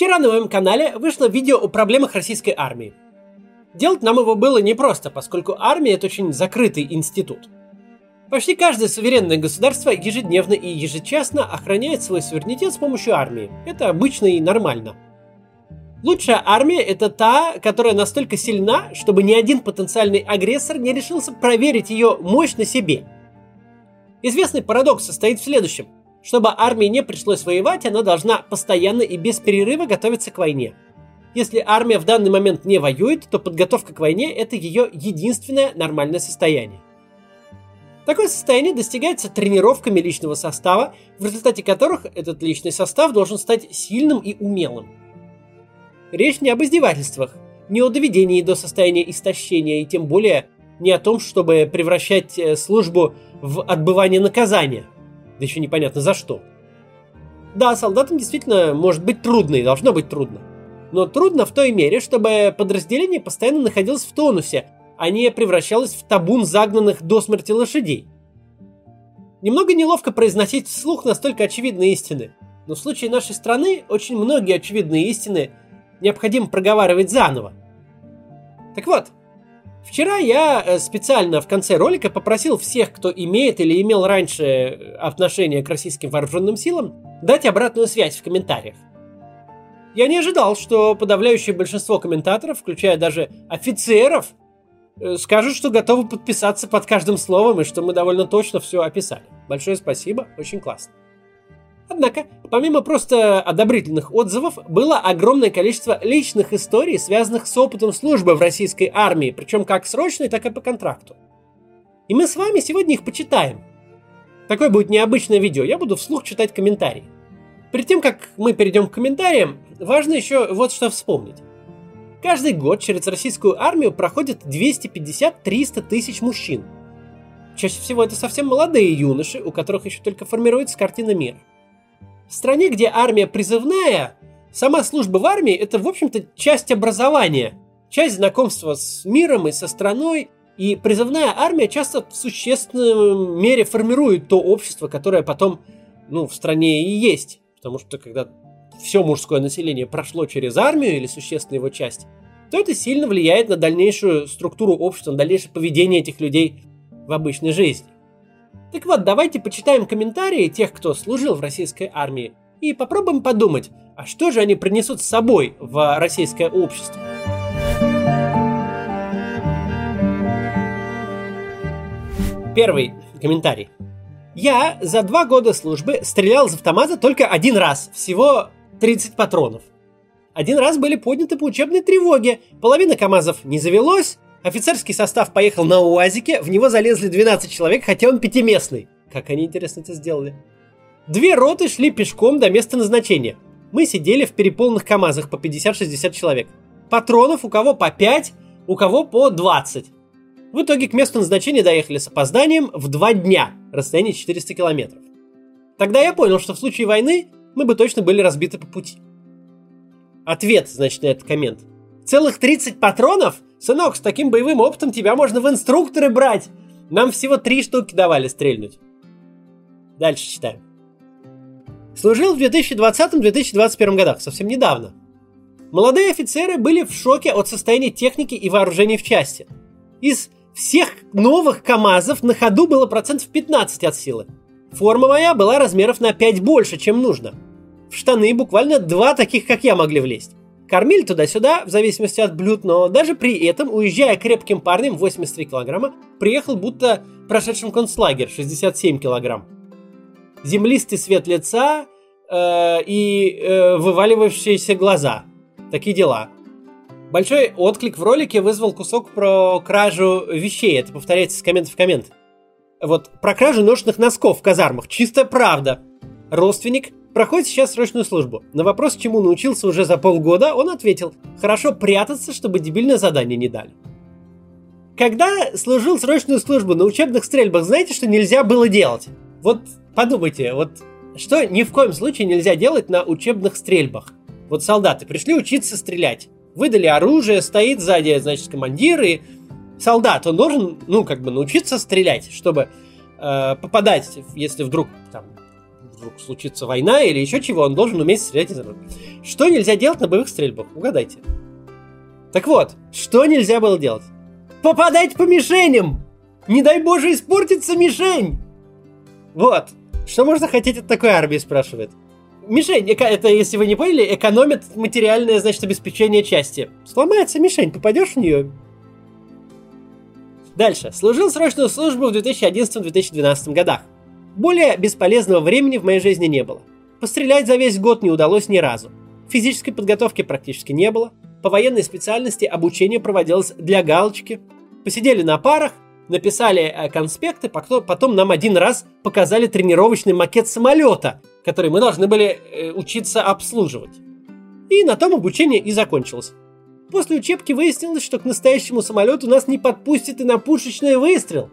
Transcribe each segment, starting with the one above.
Вчера на моем канале вышло видео о проблемах российской армии. Делать нам его было непросто, поскольку армия это очень закрытый институт. Почти каждое суверенное государство ежедневно и ежечасно охраняет свой суверенитет с помощью армии. Это обычно и нормально. Лучшая армия – это та, которая настолько сильна, чтобы ни один потенциальный агрессор не решился проверить ее мощь на себе. Известный парадокс состоит в следующем. Чтобы армии не пришлось воевать, она должна постоянно и без перерыва готовиться к войне. Если армия в данный момент не воюет, то подготовка к войне – это ее единственное нормальное состояние. Такое состояние достигается тренировками личного состава, в результате которых этот личный состав должен стать сильным и умелым. Речь не об издевательствах, не о доведении до состояния истощения и тем более не о том, чтобы превращать э, службу в отбывание наказания. Да еще непонятно за что. Да, солдатам действительно может быть трудно и должно быть трудно. Но трудно в той мере, чтобы подразделение постоянно находилось в тонусе, а не превращалось в табун загнанных до смерти лошадей. Немного неловко произносить вслух настолько очевидные истины, но в случае нашей страны очень многие очевидные истины необходимо проговаривать заново. Так вот, вчера я э, специально в конце ролика попросил всех, кто имеет или имел раньше э, отношение к российским вооруженным силам, дать обратную связь в комментариях. Я не ожидал, что подавляющее большинство комментаторов, включая даже офицеров, э, скажут, что готовы подписаться под каждым словом и что мы довольно точно все описали. Большое спасибо, очень классно. Однако, помимо просто одобрительных отзывов, было огромное количество личных историй, связанных с опытом службы в российской армии, причем как срочной, так и по контракту. И мы с вами сегодня их почитаем. Такое будет необычное видео, я буду вслух читать комментарии. Перед тем, как мы перейдем к комментариям, важно еще вот что вспомнить. Каждый год через российскую армию проходит 250-300 тысяч мужчин. Чаще всего это совсем молодые юноши, у которых еще только формируется картина мира. В стране, где армия призывная, сама служба в армии – это, в общем-то, часть образования, часть знакомства с миром и со страной, и призывная армия часто в существенной мере формирует то общество, которое потом ну, в стране и есть. Потому что когда все мужское население прошло через армию или существенная его часть, то это сильно влияет на дальнейшую структуру общества, на дальнейшее поведение этих людей в обычной жизни. Так вот, давайте почитаем комментарии тех, кто служил в российской армии, и попробуем подумать, а что же они принесут с собой в российское общество. Первый комментарий. Я за два года службы стрелял из автомата только один раз, всего 30 патронов. Один раз были подняты по учебной тревоге, половина КАМАЗов не завелось, Офицерский состав поехал на УАЗике, в него залезли 12 человек, хотя он пятиместный. Как они, интересно, это сделали? Две роты шли пешком до места назначения. Мы сидели в переполненных КАМАЗах по 50-60 человек. Патронов у кого по 5, у кого по 20. В итоге к месту назначения доехали с опозданием в два дня, расстояние 400 километров. Тогда я понял, что в случае войны мы бы точно были разбиты по пути. Ответ, значит, на этот коммент. Целых 30 патронов? Сынок, с таким боевым опытом тебя можно в инструкторы брать. Нам всего три штуки давали стрельнуть. Дальше читаем. Служил в 2020-2021 годах, совсем недавно. Молодые офицеры были в шоке от состояния техники и вооружений в части. Из всех новых КАМАЗов на ходу было процентов 15 от силы. Форма моя была размеров на 5 больше, чем нужно. В штаны буквально два таких, как я, могли влезть. Кормили туда-сюда, в зависимости от блюд, но даже при этом, уезжая крепким парнем 83 килограмма, приехал будто прошедшим концлагерь 67 килограмм. Землистый цвет лица э, и э, вываливающиеся глаза. Такие дела. Большой отклик в ролике вызвал кусок про кражу вещей. Это повторяется с коммента в коммент. Вот, про кражу ношенных носков в казармах. Чистая правда. Родственник проходит сейчас срочную службу. На вопрос, чему научился уже за полгода, он ответил, хорошо прятаться, чтобы дебильное задание не дали. Когда служил срочную службу на учебных стрельбах, знаете, что нельзя было делать? Вот подумайте, вот что ни в коем случае нельзя делать на учебных стрельбах. Вот солдаты пришли учиться стрелять. Выдали оружие, стоит сзади, значит, командир и солдат. Он должен, ну, как бы научиться стрелять, чтобы э, попадать, если вдруг там вдруг случится война или еще чего, он должен уметь стрелять из оружия. Что нельзя делать на боевых стрельбах? Угадайте. Так вот, что нельзя было делать? Попадать по мишеням! Не дай боже испортится мишень! Вот. Что можно хотеть от такой армии, спрашивает. Мишень, это, если вы не поняли, экономит материальное, значит, обеспечение части. Сломается мишень, попадешь в нее, Дальше. Служил срочную службу в 2011-2012 годах. Более бесполезного времени в моей жизни не было. Пострелять за весь год не удалось ни разу. Физической подготовки практически не было. По военной специальности обучение проводилось для галочки. Посидели на парах, написали э, конспекты, потом нам один раз показали тренировочный макет самолета, который мы должны были э, учиться обслуживать. И на том обучение и закончилось. После учебки выяснилось, что к настоящему самолету нас не подпустят и на пушечный выстрел.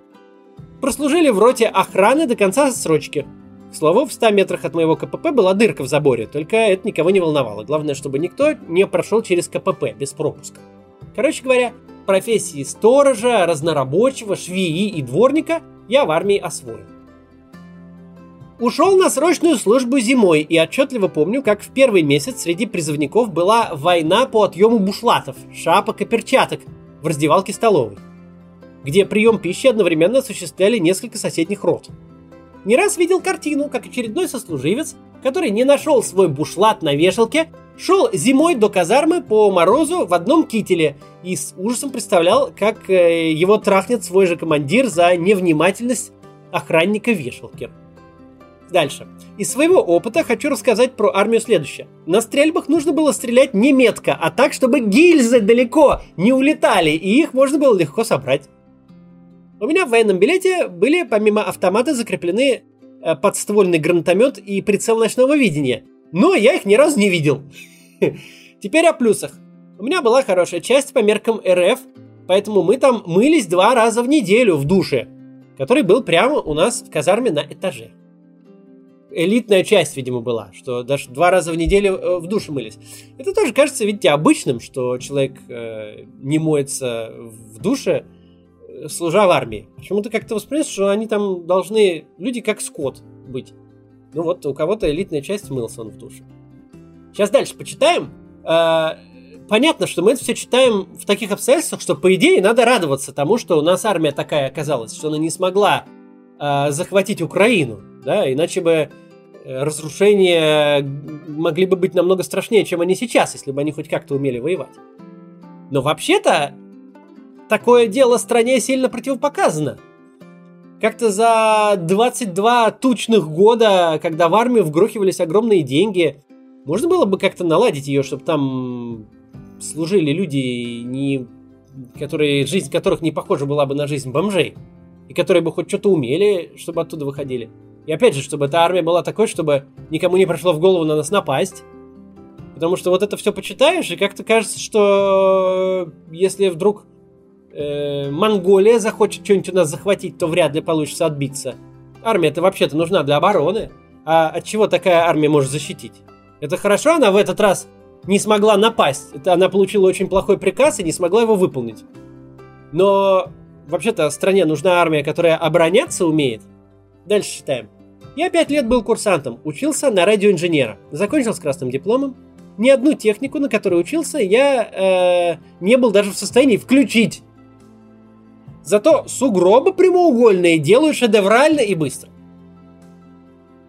Прослужили в роте охраны до конца срочки. К слову, в 100 метрах от моего КПП была дырка в заборе, только это никого не волновало. Главное, чтобы никто не прошел через КПП без пропуска. Короче говоря, профессии сторожа, разнорабочего, швеи и дворника я в армии освоил. Ушел на срочную службу зимой и отчетливо помню, как в первый месяц среди призывников была война по отъему бушлатов, шапок и перчаток в раздевалке столовой, где прием пищи одновременно осуществляли несколько соседних рот. Не раз видел картину, как очередной сослуживец, который не нашел свой бушлат на вешалке, шел зимой до казармы по морозу в одном кителе и с ужасом представлял, как э, его трахнет свой же командир за невнимательность охранника вешалки. Дальше. Из своего опыта хочу рассказать про армию следующее. На стрельбах нужно было стрелять не метко, а так, чтобы гильзы далеко не улетали, и их можно было легко собрать. У меня в военном билете были помимо автомата закреплены э, подствольный гранатомет и прицел ночного видения. Но я их ни разу не видел. Теперь о плюсах. У меня была хорошая часть по меркам РФ, поэтому мы там мылись два раза в неделю в душе, который был прямо у нас в казарме на этаже элитная часть, видимо, была, что даже два раза в неделю э, в душе мылись. Это тоже кажется, видите, обычным, что человек э, не моется в душе, служа в армии. Почему-то как-то воспринимается, что они там должны, люди как скот быть. Ну вот, у кого-то элитная часть мылся он в душе. Сейчас дальше почитаем. Э, понятно, что мы это все читаем в таких обстоятельствах, что, по идее, надо радоваться тому, что у нас армия такая оказалась, что она не смогла э, захватить Украину, да, иначе бы Э, разрушения могли бы быть намного страшнее, чем они сейчас, если бы они хоть как-то умели воевать. Но вообще-то такое дело стране сильно противопоказано. Как-то за 22 тучных года, когда в армию вгрохивались огромные деньги, можно было бы как-то наладить ее, чтобы там служили люди, не, которые, жизнь которых не похожа была бы на жизнь бомжей, и которые бы хоть что-то умели, чтобы оттуда выходили. И опять же, чтобы эта армия была такой, чтобы никому не прошло в голову на нас напасть. Потому что вот это все почитаешь, и как-то кажется, что если вдруг э, Монголия захочет что-нибудь у нас захватить, то вряд ли получится отбиться. Армия-то вообще-то нужна для обороны. А от чего такая армия может защитить? Это хорошо, она в этот раз не смогла напасть. Это она получила очень плохой приказ и не смогла его выполнить. Но вообще-то стране нужна армия, которая обороняться умеет. Дальше читаем. Я пять лет был курсантом, учился на радиоинженера, закончил с красным дипломом. Ни одну технику, на которой учился, я э, не был даже в состоянии включить. Зато сугробы прямоугольные делаю шедеврально и быстро.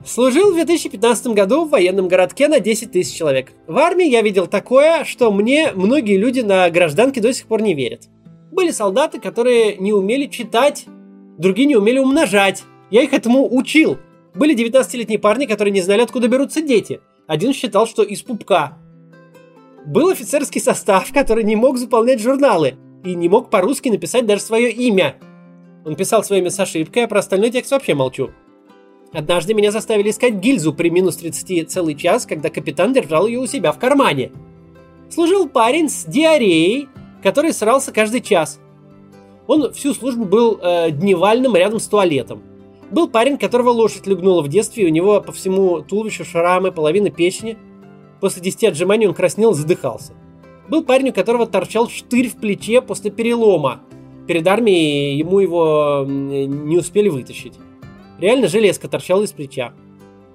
Служил в 2015 году в военном городке на 10 тысяч человек. В армии я видел такое, что мне многие люди на гражданке до сих пор не верят. Были солдаты, которые не умели читать, другие не умели умножать. Я их этому учил. Были 19-летние парни, которые не знали, откуда берутся дети. Один считал, что из пупка. Был офицерский состав, который не мог заполнять журналы и не мог по-русски написать даже свое имя. Он писал свое имя с ошибкой, а про остальной текст вообще молчу. Однажды меня заставили искать гильзу при минус 30 целый час, когда капитан держал ее у себя в кармане. Служил парень с диареей, который срался каждый час. Он всю службу был э, дневальным рядом с туалетом. Был парень, которого лошадь легнула в детстве, и у него по всему туловищу шрамы, половина печени. После 10 отжиманий он краснел и задыхался. Был парень, у которого торчал штырь в плече после перелома. Перед армией ему его не успели вытащить. Реально железка торчала из плеча.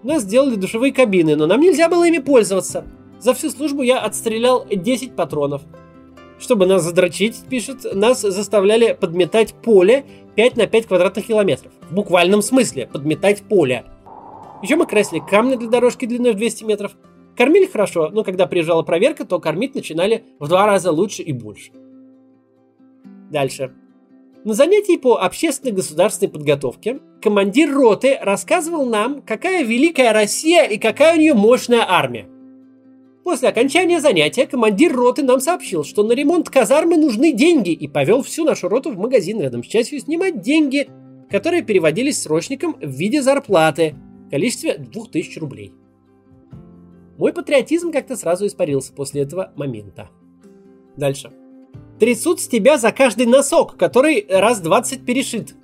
Нас сделали душевые кабины, но нам нельзя было ими пользоваться. За всю службу я отстрелял 10 патронов. Чтобы нас задрочить, пишет, нас заставляли подметать поле 5 на 5 квадратных километров. В буквальном смысле, подметать поле. Еще мы красили камни для дорожки длиной в 200 метров. Кормили хорошо, но когда приезжала проверка, то кормить начинали в два раза лучше и больше. Дальше. На занятии по общественной государственной подготовке командир роты рассказывал нам, какая великая Россия и какая у нее мощная армия. После окончания занятия командир роты нам сообщил, что на ремонт казармы нужны деньги и повел всю нашу роту в магазин рядом с частью снимать деньги, которые переводились срочникам в виде зарплаты в количестве 2000 рублей. Мой патриотизм как-то сразу испарился после этого момента. Дальше. Трясут с тебя за каждый носок, который раз 20 перешит.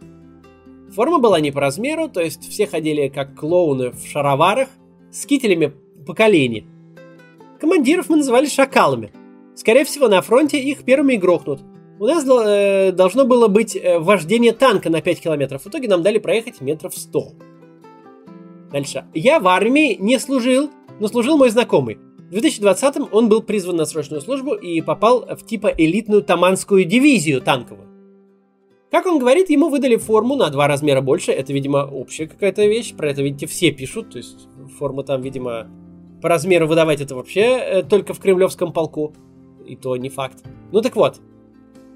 Форма была не по размеру, то есть все ходили как клоуны в шароварах с кителями по колени – Командиров мы называли шакалами. Скорее всего, на фронте их первыми и грохнут. У нас э, должно было быть э, вождение танка на 5 километров. В итоге нам дали проехать метров 100. Дальше. Я в армии не служил, но служил мой знакомый. В 2020-м он был призван на срочную службу и попал в типа элитную Таманскую дивизию танковую. Как он говорит, ему выдали форму на два размера больше. Это, видимо, общая какая-то вещь. Про это, видите, все пишут. То есть форма там, видимо, по размеру выдавать это вообще э, только в кремлевском полку. И то не факт. Ну так вот.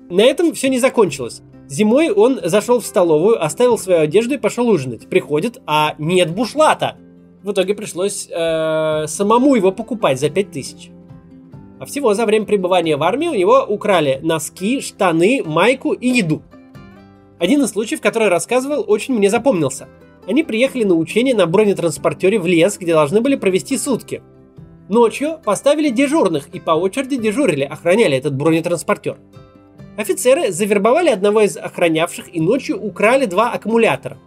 На этом все не закончилось. Зимой он зашел в столовую, оставил свою одежду и пошел ужинать. Приходит, а нет бушлата. В итоге пришлось э, самому его покупать за 5000. А всего за время пребывания в армии у него украли носки, штаны, майку и еду. Один из случаев, который рассказывал, очень мне запомнился – они приехали на учение на бронетранспортере в лес, где должны были провести сутки. Ночью поставили дежурных и по очереди дежурили, охраняли этот бронетранспортер. Офицеры завербовали одного из охранявших и ночью украли два аккумулятора.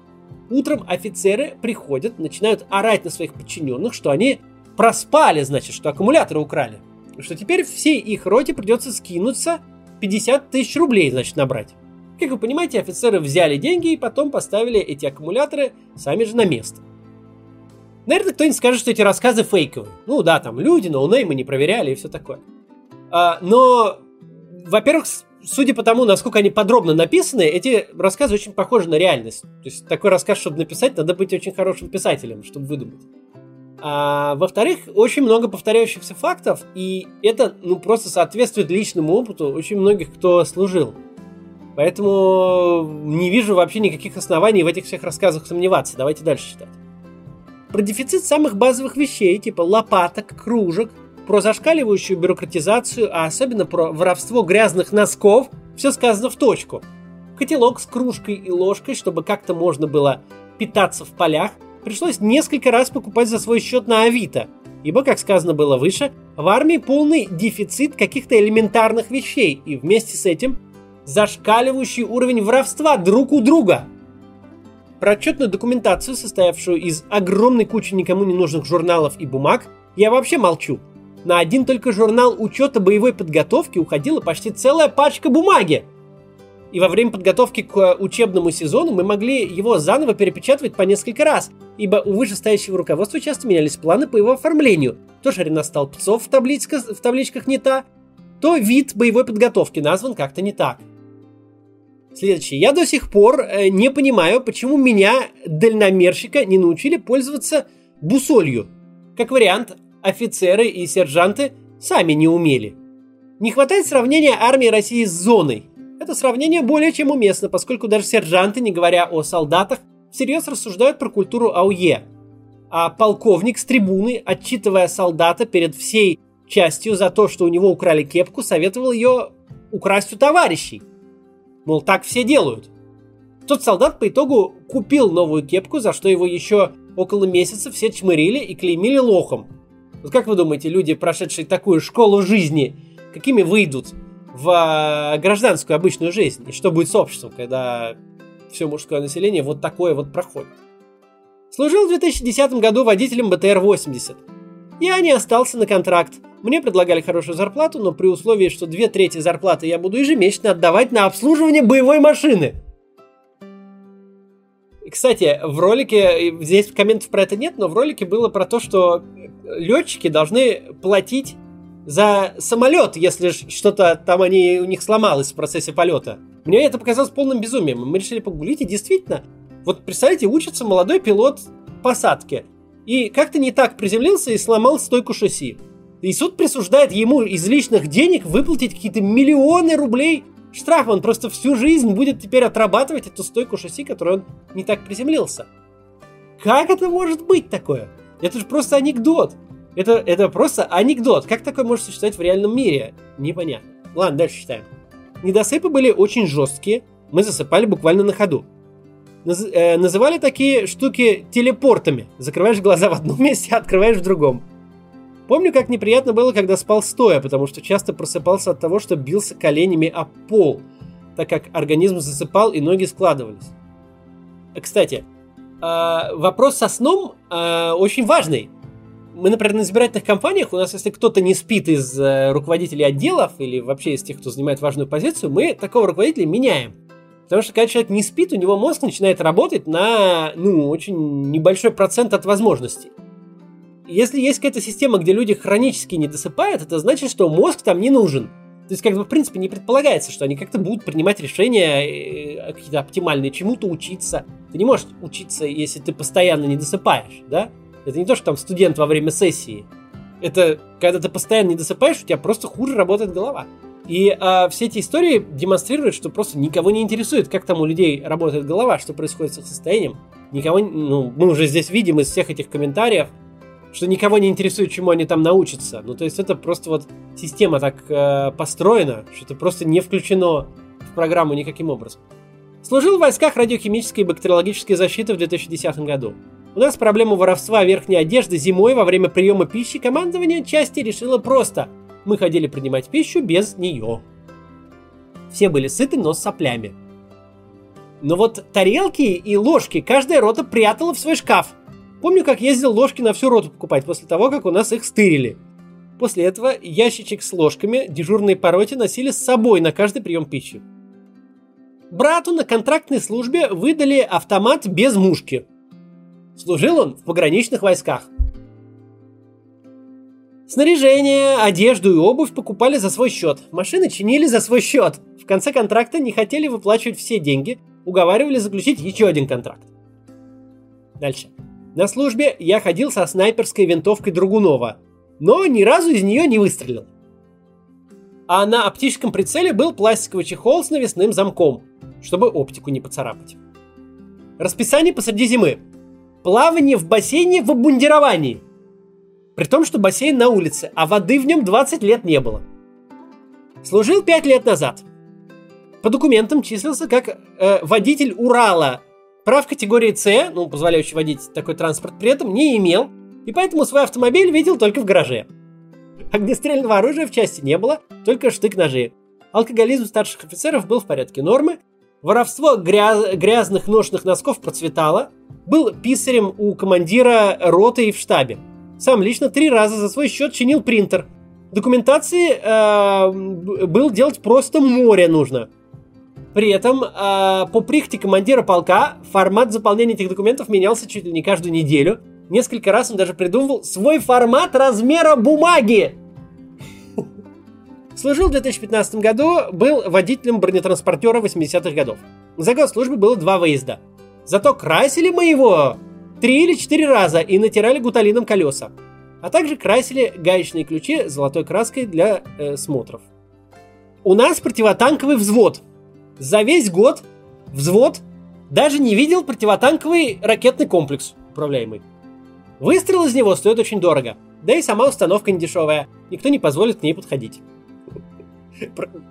Утром офицеры приходят, начинают орать на своих подчиненных, что они проспали, значит, что аккумуляторы украли. Что теперь всей их роте придется скинуться 50 тысяч рублей, значит, набрать. Как вы понимаете, офицеры взяли деньги и потом поставили эти аккумуляторы сами же на место. Наверное, кто-нибудь скажет, что эти рассказы фейковые. Ну да, там люди, но мы не проверяли и все такое. А, но, во-первых, судя по тому, насколько они подробно написаны, эти рассказы очень похожи на реальность. То есть такой рассказ, чтобы написать, надо быть очень хорошим писателем, чтобы выдумать. А, во-вторых, очень много повторяющихся фактов, и это ну, просто соответствует личному опыту очень многих, кто служил. Поэтому не вижу вообще никаких оснований в этих всех рассказах сомневаться. Давайте дальше читать. Про дефицит самых базовых вещей, типа лопаток, кружек, про зашкаливающую бюрократизацию, а особенно про воровство грязных носков, все сказано в точку. Котелок с кружкой и ложкой, чтобы как-то можно было питаться в полях, пришлось несколько раз покупать за свой счет на Авито, ибо, как сказано было выше, в армии полный дефицит каких-то элементарных вещей, и вместе с этим зашкаливающий уровень воровства друг у друга. Про отчетную документацию, состоявшую из огромной кучи никому не нужных журналов и бумаг, я вообще молчу. На один только журнал учета боевой подготовки уходила почти целая пачка бумаги. И во время подготовки к учебному сезону мы могли его заново перепечатывать по несколько раз, ибо у вышестоящего руководства часто менялись планы по его оформлению. То ширина столбцов в, табличках, в табличках не та, то вид боевой подготовки назван как-то не так. Следующее. Я до сих пор э, не понимаю, почему меня, дальномерщика, не научили пользоваться бусолью. Как вариант, офицеры и сержанты сами не умели. Не хватает сравнения армии России с зоной. Это сравнение более чем уместно, поскольку даже сержанты, не говоря о солдатах, всерьез рассуждают про культуру АУЕ. А полковник с трибуны, отчитывая солдата перед всей частью за то, что у него украли кепку, советовал ее украсть у товарищей – Мол, так все делают. Тот солдат по итогу купил новую кепку, за что его еще около месяца все чмырили и клеймили лохом. Вот как вы думаете, люди, прошедшие такую школу жизни, какими выйдут в а, гражданскую обычную жизнь? И что будет с обществом, когда все мужское население вот такое вот проходит? Служил в 2010 году водителем БТР-80. Я не остался на контракт, мне предлагали хорошую зарплату, но при условии, что две трети зарплаты я буду ежемесячно отдавать на обслуживание боевой машины. Кстати, в ролике, здесь комментов про это нет, но в ролике было про то, что летчики должны платить за самолет, если что-то там они, у них сломалось в процессе полета. Мне это показалось полным безумием. Мы решили погулить, и действительно, вот представляете, учится молодой пилот посадки. И как-то не так приземлился и сломал стойку шасси. И суд присуждает ему из личных денег выплатить какие-то миллионы рублей штраф. Он просто всю жизнь будет теперь отрабатывать эту стойку шасси, которую он не так приземлился. Как это может быть такое? Это же просто анекдот. Это, это просто анекдот. Как такое может существовать в реальном мире? Непонятно. Ладно, дальше читаем. Недосыпы были очень жесткие. Мы засыпали буквально на ходу. Наз, э, называли такие штуки телепортами. Закрываешь глаза в одном месте, а открываешь в другом. Помню, как неприятно было, когда спал стоя, потому что часто просыпался от того, что бился коленями о пол, так как организм засыпал и ноги складывались. Кстати, э, вопрос со сном э, очень важный. Мы, например, на избирательных кампаниях, у нас, если кто-то не спит из э, руководителей отделов или вообще из тех, кто занимает важную позицию, мы такого руководителя меняем. Потому что когда человек не спит, у него мозг начинает работать на ну, очень небольшой процент от возможностей. Если есть какая-то система, где люди хронически не досыпают, это значит, что мозг там не нужен. То есть, как бы, в принципе, не предполагается, что они как-то будут принимать решения э, какие-то оптимальные, чему-то учиться. Ты не можешь учиться, если ты постоянно не досыпаешь, да? Это не то, что там студент во время сессии. Это когда ты постоянно не досыпаешь, у тебя просто хуже работает голова. И а, все эти истории демонстрируют, что просто никого не интересует, как там у людей работает голова, что происходит с их состоянием. Никого, ну, мы уже здесь видим из всех этих комментариев, что никого не интересует, чему они там научатся. Ну, то есть это просто вот система так э, построена, что это просто не включено в программу никаким образом. Служил в войсках радиохимической и бактериологической защиты в 2010 году. У нас проблему воровства верхней одежды зимой во время приема пищи командование части решило просто. Мы ходили принимать пищу без нее. Все были сыты, но с соплями. Но вот тарелки и ложки каждая рота прятала в свой шкаф – Помню, как ездил ложки на всю роту покупать после того, как у нас их стырили. После этого ящичек с ложками дежурные по роте носили с собой на каждый прием пищи. Брату на контрактной службе выдали автомат без мушки. Служил он в пограничных войсках. Снаряжение, одежду и обувь покупали за свой счет. Машины чинили за свой счет. В конце контракта не хотели выплачивать все деньги, уговаривали заключить еще один контракт. Дальше. На службе я ходил со снайперской винтовкой Другунова, но ни разу из нее не выстрелил. А на оптическом прицеле был пластиковый чехол с навесным замком, чтобы оптику не поцарапать. Расписание посреди зимы. Плавание в бассейне в обмундировании. При том, что бассейн на улице, а воды в нем 20 лет не было. Служил 5 лет назад. По документам числился как э, водитель Урала Прав категории С, ну, позволяющий водить такой транспорт при этом, не имел, и поэтому свой автомобиль видел только в гараже. Огнестрельного оружия в части не было, только штык-ножи. Алкоголизм старших офицеров был в порядке нормы, воровство гряз- грязных ношных носков процветало, был писарем у командира роты и в штабе. Сам лично три раза за свой счет чинил принтер. Документации э, был делать просто море нужно. При этом э, по прихте командира полка формат заполнения этих документов менялся чуть ли не каждую неделю. Несколько раз он даже придумывал свой формат размера бумаги. Служил в 2015 году, был водителем бронетранспортера 80-х годов. За год службы было два выезда. Зато красили мы его три или четыре раза и натирали гуталином колеса. А также красили гаечные ключи золотой краской для э, смотров. У нас противотанковый взвод – за весь год взвод даже не видел противотанковый ракетный комплекс управляемый. Выстрел из него стоит очень дорого, да и сама установка не дешевая, никто не позволит к ней подходить.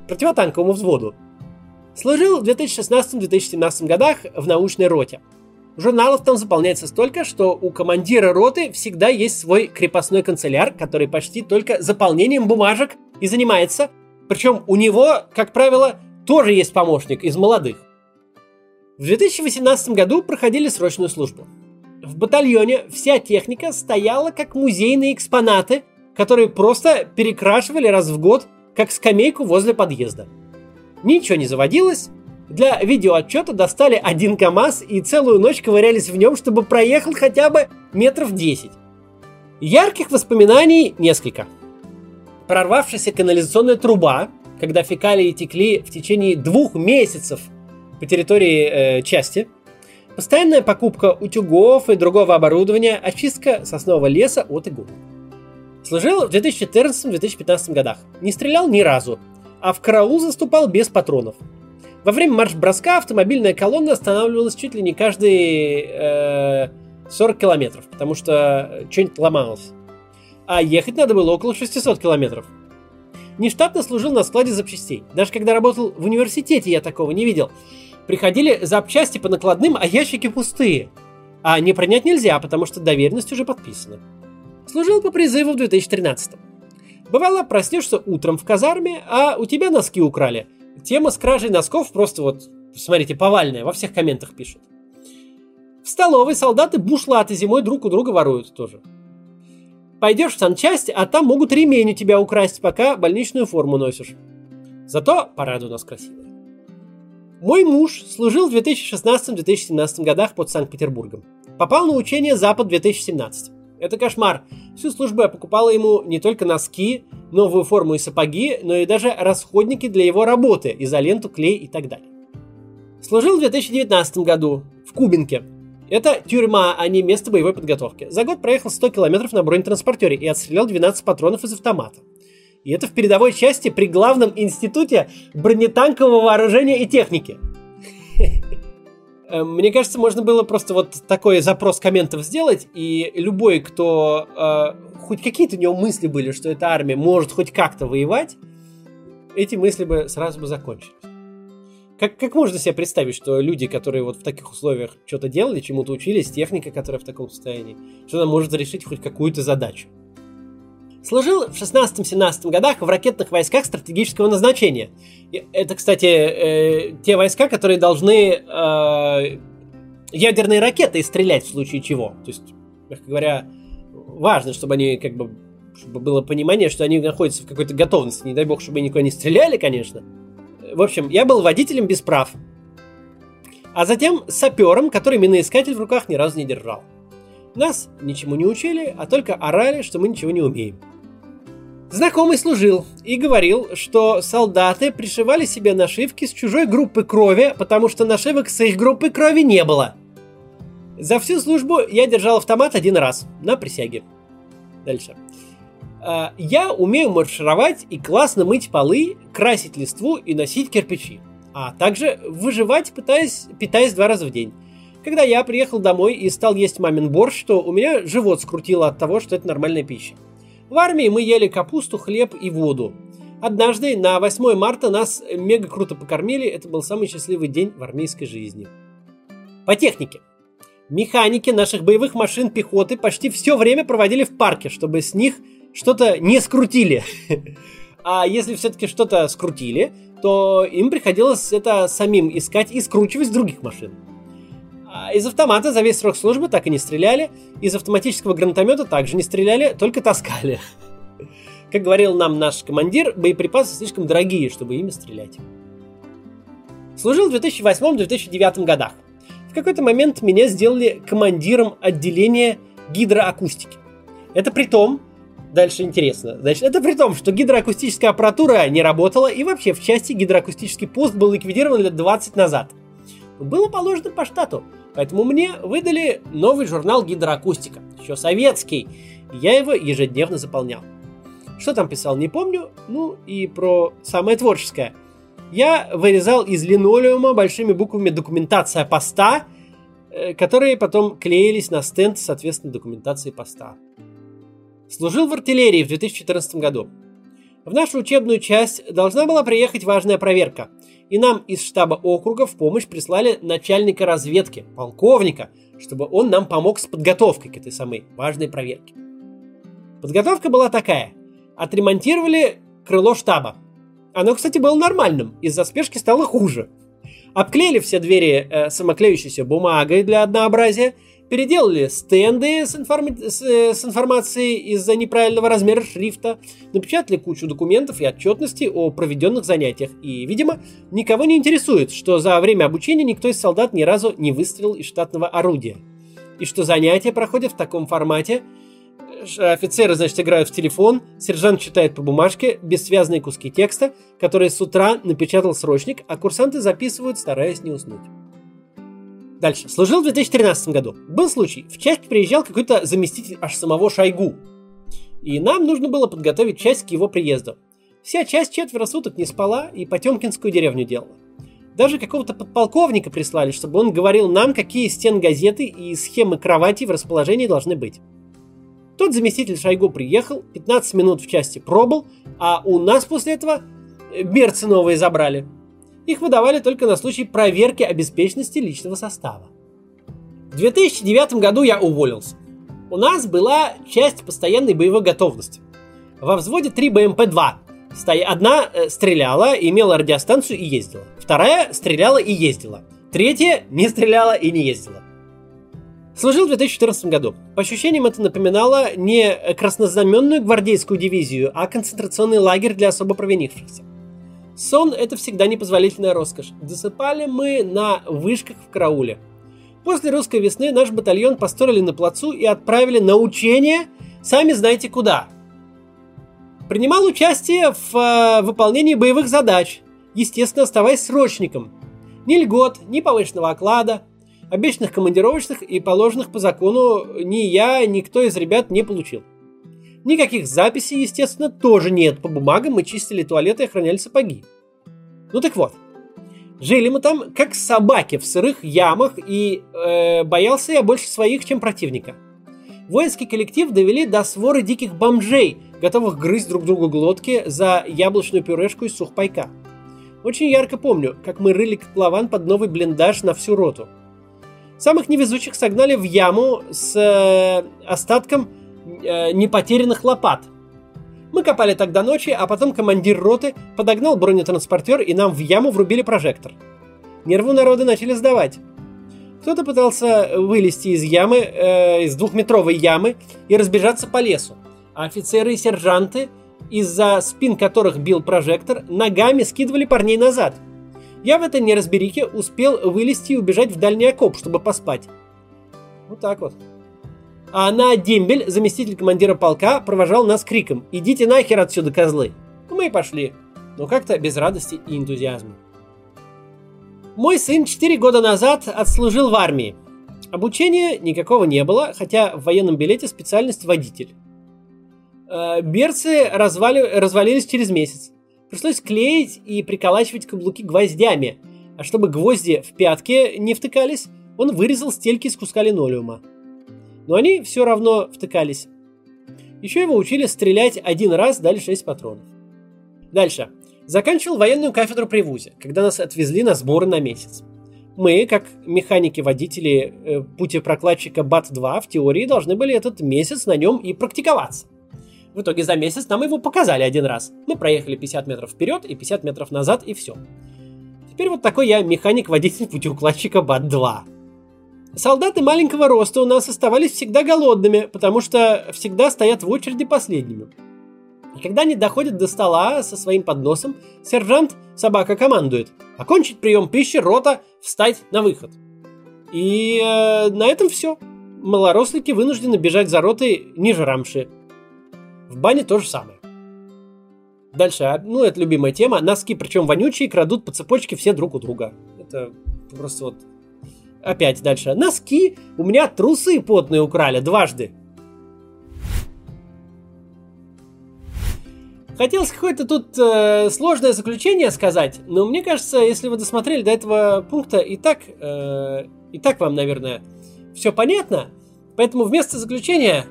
Противотанковому взводу. Служил в 2016-2017 годах в научной роте. Журналов там заполняется столько, что у командира роты всегда есть свой крепостной канцеляр, который почти только заполнением бумажек и занимается. Причем у него, как правило, тоже есть помощник из молодых. В 2018 году проходили срочную службу. В батальоне вся техника стояла как музейные экспонаты, которые просто перекрашивали раз в год, как скамейку возле подъезда. Ничего не заводилось, Для видеоотчета достали один КАМАЗ и целую ночь ковырялись в нем, чтобы проехал хотя бы метров 10. Ярких воспоминаний несколько. Прорвавшаяся канализационная труба, когда фекалии текли в течение двух месяцев по территории э, части. Постоянная покупка утюгов и другого оборудования, очистка соснового леса от игл. Служил в 2014-2015 годах. Не стрелял ни разу, а в караул заступал без патронов. Во время марш-броска автомобильная колонна останавливалась чуть ли не каждые э, 40 километров, потому что что-нибудь ломалось. А ехать надо было около 600 километров. Нештатно служил на складе запчастей. Даже когда работал в университете, я такого не видел. Приходили запчасти по накладным, а ящики пустые. А не принять нельзя, потому что доверенность уже подписана. Служил по призыву в 2013 Бывало, проснешься утром в казарме, а у тебя носки украли. Тема с кражей носков просто вот, смотрите, повальная, во всех комментах пишут. В столовой солдаты бушлаты зимой друг у друга воруют тоже. Пойдешь в санчасть, а там могут ремень у тебя украсть, пока больничную форму носишь. Зато парады у нас красивые. Мой муж служил в 2016-2017 годах под Санкт-Петербургом. Попал на учение Запад 2017. Это кошмар. Всю службу я покупала ему не только носки, новую форму и сапоги, но и даже расходники для его работы, изоленту, клей и так далее. Служил в 2019 году в Кубинке. Это тюрьма, а не место боевой подготовки. За год проехал 100 километров на бронетранспортере и отстрелял 12 патронов из автомата. И это в передовой части при главном институте бронетанкового вооружения и техники. Э, мне кажется, можно было просто вот такой запрос комментов сделать, и любой, кто э, хоть какие-то у него мысли были, что эта армия может хоть как-то воевать, эти мысли бы сразу бы закончились. Как, как можно себе представить, что люди, которые вот в таких условиях что-то делали, чему-то учились, техника, которая в таком состоянии, что она может решить хоть какую-то задачу? Служил в 16-17 годах в ракетных войсках стратегического назначения. Это, кстати, э, те войска, которые должны э, ядерные ракеты стрелять в случае чего. То есть, мягко говоря, важно, чтобы они как бы чтобы было понимание, что они находятся в какой-то готовности. Не дай бог, чтобы никуда не стреляли, конечно. В общем, я был водителем без прав. А затем сапером, который миноискатель в руках ни разу не держал. Нас ничему не учили, а только орали, что мы ничего не умеем. Знакомый служил и говорил, что солдаты пришивали себе нашивки с чужой группы крови, потому что нашивок с их группы крови не было. За всю службу я держал автомат один раз, на присяге. Дальше. А, я умею маршировать и классно мыть полы, красить листву и носить кирпичи. А также выживать, пытаясь, питаясь два раза в день. Когда я приехал домой и стал есть мамин борщ, то у меня живот скрутило от того, что это нормальная пища. В армии мы ели капусту, хлеб и воду. Однажды на 8 марта нас мега круто покормили. Это был самый счастливый день в армейской жизни. По технике. Механики наших боевых машин пехоты почти все время проводили в парке, чтобы с них что-то не скрутили. А если все-таки что-то скрутили, то им приходилось это самим искать и скручивать с других машин. А из автомата за весь срок службы так и не стреляли, из автоматического гранатомета также не стреляли, только таскали. Как говорил нам наш командир, боеприпасы слишком дорогие, чтобы ими стрелять. Служил в 2008-2009 годах. В какой-то момент меня сделали командиром отделения гидроакустики. Это при том, дальше интересно, значит, это при том, что гидроакустическая аппаратура не работала и вообще в части гидроакустический пост был ликвидирован лет 20 назад. Было положено по штату, Поэтому мне выдали новый журнал «Гидроакустика», еще советский. Я его ежедневно заполнял. Что там писал, не помню. Ну и про самое творческое. Я вырезал из линолеума большими буквами документация поста, э, которые потом клеились на стенд, соответственно, документации поста. Служил в артиллерии в 2014 году. В нашу учебную часть должна была приехать важная проверка – и нам из штаба округа в помощь прислали начальника разведки, полковника, чтобы он нам помог с подготовкой к этой самой важной проверке. Подготовка была такая. Отремонтировали крыло штаба. Оно, кстати, было нормальным, из-за спешки стало хуже. Обклеили все двери э, самоклеющейся бумагой для однообразия переделали стенды с, информ... с, э, с информацией из-за неправильного размера шрифта, напечатали кучу документов и отчетности о проведенных занятиях. И, видимо, никого не интересует, что за время обучения никто из солдат ни разу не выстрелил из штатного орудия. И что занятия проходят в таком формате, офицеры, значит, играют в телефон, сержант читает по бумажке бессвязные куски текста, которые с утра напечатал срочник, а курсанты записывают, стараясь не уснуть. Дальше. Служил в 2013 году. Был случай. В часть приезжал какой-то заместитель аж самого Шойгу. И нам нужно было подготовить часть к его приезду. Вся часть четверо суток не спала и Потемкинскую деревню делала. Даже какого-то подполковника прислали, чтобы он говорил нам, какие стен газеты и схемы кровати в расположении должны быть. Тот заместитель Шойгу приехал, 15 минут в части пробыл, а у нас после этого берцы новые забрали. Их выдавали только на случай проверки обеспеченности личного состава. В 2009 году я уволился. У нас была часть постоянной боевой готовности. Во взводе 3 БМП-2. Одна э, стреляла, имела радиостанцию и ездила. Вторая стреляла и ездила. Третья не стреляла и не ездила. Служил в 2014 году. По ощущениям это напоминало не краснознаменную гвардейскую дивизию, а концентрационный лагерь для особо провинившихся. Сон – это всегда непозволительная роскошь. Досыпали мы на вышках в карауле. После русской весны наш батальон построили на плацу и отправили на учение, сами знаете куда. Принимал участие в э, выполнении боевых задач, естественно, оставаясь срочником. Ни льгот, ни повышенного оклада, обещанных командировочных и положенных по закону ни я, ни кто из ребят не получил. Никаких записей, естественно, тоже нет. По бумагам мы чистили туалеты и охраняли сапоги. Ну так вот, жили мы там как собаки в сырых ямах, и э, боялся я больше своих, чем противника. Воинский коллектив довели до своры диких бомжей, готовых грызть друг другу глотки за яблочную пюрешку из сухпайка. Очень ярко помню, как мы рыли котлован под новый блиндаж на всю роту. Самых невезучих согнали в яму с э, остатком э, непотерянных лопат. Мы копали до ночи, а потом командир роты подогнал бронетранспортер и нам в яму врубили прожектор. Нервы народа начали сдавать. Кто-то пытался вылезти из ямы, э, из двухметровой ямы и разбежаться по лесу. А офицеры и сержанты, из-за спин которых бил прожектор, ногами скидывали парней назад. Я в этой неразберике успел вылезти и убежать в дальний окоп, чтобы поспать. Вот так вот. А на дембель заместитель командира полка провожал нас криком «Идите нахер отсюда, козлы!» Мы и пошли, но как-то без радости и энтузиазма. Мой сын 4 года назад отслужил в армии. Обучения никакого не было, хотя в военном билете специальность водитель. Э, берцы развали, развалились через месяц. Пришлось клеить и приколачивать каблуки гвоздями, а чтобы гвозди в пятки не втыкались, он вырезал стельки из куска линолеума но они все равно втыкались. Еще его учили стрелять один раз, дали 6 патронов. Дальше. Заканчивал военную кафедру при ВУЗе, когда нас отвезли на сборы на месяц. Мы, как механики-водители э, путепрокладчика БАТ-2, в теории должны были этот месяц на нем и практиковаться. В итоге за месяц нам его показали один раз. Мы проехали 50 метров вперед и 50 метров назад, и все. Теперь вот такой я механик-водитель путеукладчика БАТ-2. Солдаты маленького роста у нас оставались всегда голодными, потому что всегда стоят в очереди последними. И когда они доходят до стола со своим подносом, сержант, собака, командует «Окончить прием пищи, рота, встать на выход». И э, на этом все. Малорослики вынуждены бежать за ротой ниже рамши. В бане то же самое. Дальше, а, ну, это любимая тема. Носки, причем вонючие, крадут по цепочке все друг у друга. Это просто вот Опять дальше. Носки. У меня трусы потные украли дважды. Хотелось какое-то тут э, сложное заключение сказать, но мне кажется, если вы досмотрели до этого пункта, и так, э, и так вам, наверное, все понятно. Поэтому вместо заключения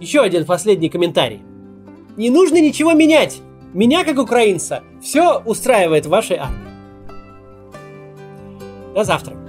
еще один последний комментарий. Не нужно ничего менять. Меня, как украинца, все устраивает в вашей армии. До завтра.